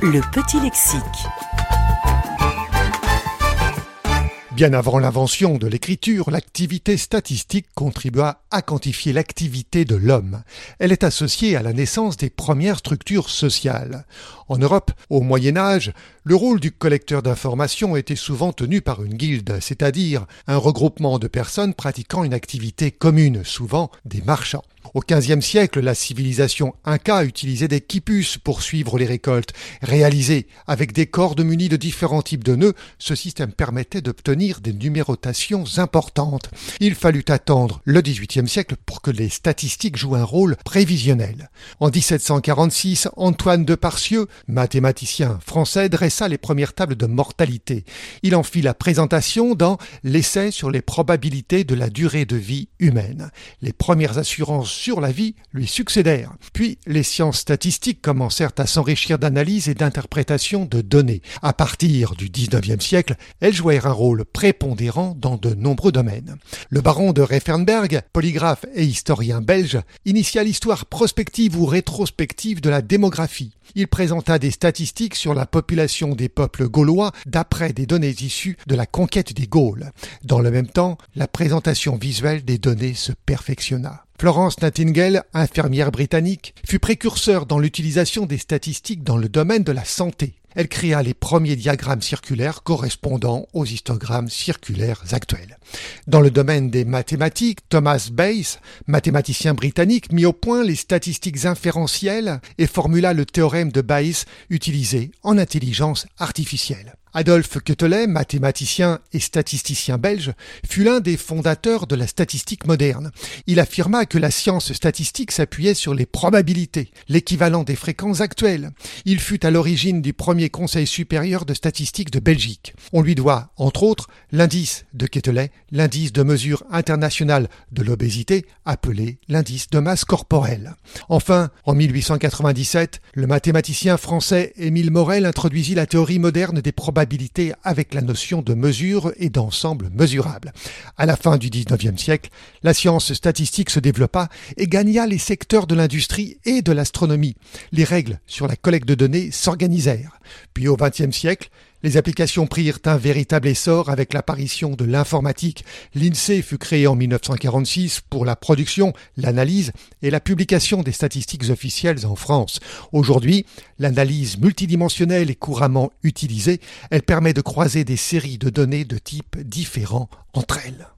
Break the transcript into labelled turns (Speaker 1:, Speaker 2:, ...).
Speaker 1: Le petit lexique.
Speaker 2: Bien avant l'invention de l'écriture, l'activité statistique contribua à quantifier l'activité de l'homme. Elle est associée à la naissance des premières structures sociales. En Europe, au Moyen Âge, le rôle du collecteur d'informations était souvent tenu par une guilde, c'est-à-dire un regroupement de personnes pratiquant une activité commune, souvent des marchands. Au XVe siècle, la civilisation inca utilisait des quipus pour suivre les récoltes. Réalisées avec des cordes munies de différents types de nœuds, ce système permettait d'obtenir des numérotations importantes. Il fallut attendre le XVIIIe siècle pour que les statistiques jouent un rôle prévisionnel. En 1746, Antoine de Parcieux, mathématicien français, dressa les premières tables de mortalité. Il en fit la présentation dans L'essai sur les probabilités de la durée de vie humaine. Les premières assurances sur la vie lui succédèrent. Puis les sciences statistiques commencèrent à s'enrichir d'analyses et d'interprétations de données. À partir du XIXe siècle, elles jouèrent un rôle prépondérant dans de nombreux domaines. Le baron de Reffenberg, polygraphe et historien belge, initia l'histoire prospective ou rétrospective de la démographie. Il présenta des statistiques sur la population des peuples gaulois d'après des données issues de la conquête des Gaules. Dans le même temps, la présentation visuelle des données se perfectionna. Florence Nightingale, infirmière britannique, fut précurseur dans l'utilisation des statistiques dans le domaine de la santé. Elle créa les premiers diagrammes circulaires correspondant aux histogrammes circulaires actuels. Dans le domaine des mathématiques, Thomas Bayes, mathématicien britannique, mit au point les statistiques inférentielles et formula le théorème de Bayes utilisé en intelligence artificielle. Adolphe Quetelet, mathématicien et statisticien belge, fut l'un des fondateurs de la statistique moderne. Il affirma que la science statistique s'appuyait sur les probabilités, l'équivalent des fréquences actuelles. Il fut à l'origine du premier Conseil supérieur de statistique de Belgique. On lui doit, entre autres, l'indice de Quetelet, l'indice de mesure internationale de l'obésité, appelé l'indice de masse corporelle. Enfin, en 1897, le mathématicien français Émile Morel introduisit la théorie moderne des probabilités avec la notion de mesure et d'ensemble mesurable. À la fin du XIXe siècle, la science statistique se développa et gagna les secteurs de l'industrie et de l'astronomie. Les règles sur la collecte de données s'organisèrent. Puis au XXe siècle, les applications prirent un véritable essor avec l'apparition de l'informatique. L'INSEE fut créé en 1946 pour la production, l'analyse et la publication des statistiques officielles en France. Aujourd'hui, l'analyse multidimensionnelle est couramment utilisée. Elle permet de croiser des séries de données de types différents entre elles.